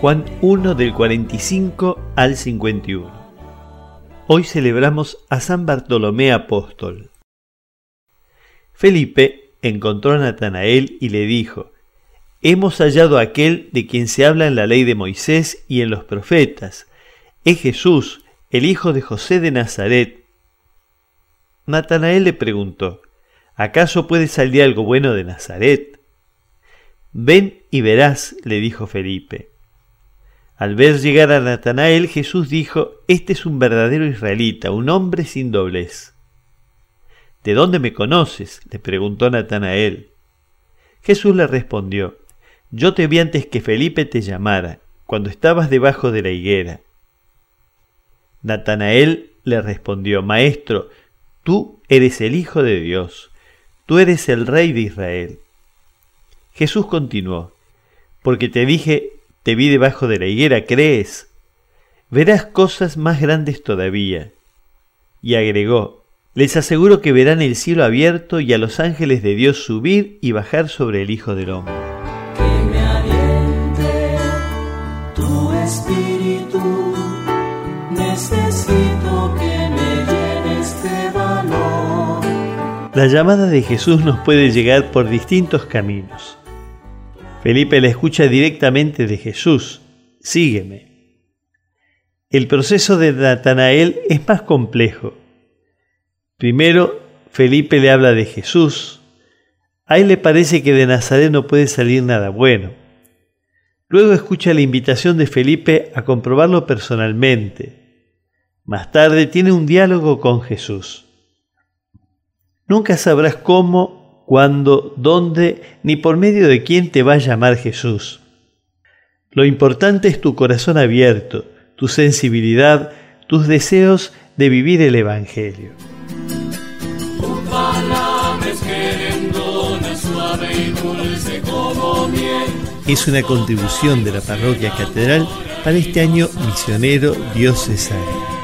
Juan 1 del 45 al 51. Hoy celebramos a San Bartolomé Apóstol. Felipe encontró a Natanael y le dijo, Hemos hallado a aquel de quien se habla en la ley de Moisés y en los profetas. Es Jesús, el hijo de José de Nazaret. Natanael le preguntó, ¿acaso puede salir algo bueno de Nazaret? Ven y verás, le dijo Felipe. Al ver llegar a Natanael, Jesús dijo, Este es un verdadero israelita, un hombre sin doblez. ¿De dónde me conoces? le preguntó Natanael. Jesús le respondió, Yo te vi antes que Felipe te llamara, cuando estabas debajo de la higuera. Natanael le respondió, Maestro, tú eres el Hijo de Dios, tú eres el Rey de Israel. Jesús continuó, porque te dije, te vi debajo de la higuera, ¿crees? Verás cosas más grandes todavía. Y agregó, les aseguro que verán el cielo abierto y a los ángeles de Dios subir y bajar sobre el Hijo del Hombre. Que me aliente tu espíritu, necesito que me llenes de valor. La llamada de Jesús nos puede llegar por distintos caminos. Felipe la escucha directamente de Jesús, sígueme. El proceso de Natanael es más complejo. Primero, Felipe le habla de Jesús. A él le parece que de Nazaret no puede salir nada bueno. Luego escucha la invitación de Felipe a comprobarlo personalmente. Más tarde tiene un diálogo con Jesús. Nunca sabrás cómo cuándo, dónde, ni por medio de quién te va a llamar Jesús. Lo importante es tu corazón abierto, tu sensibilidad, tus deseos de vivir el Evangelio. Es una contribución de la parroquia catedral para este año misionero diocesano.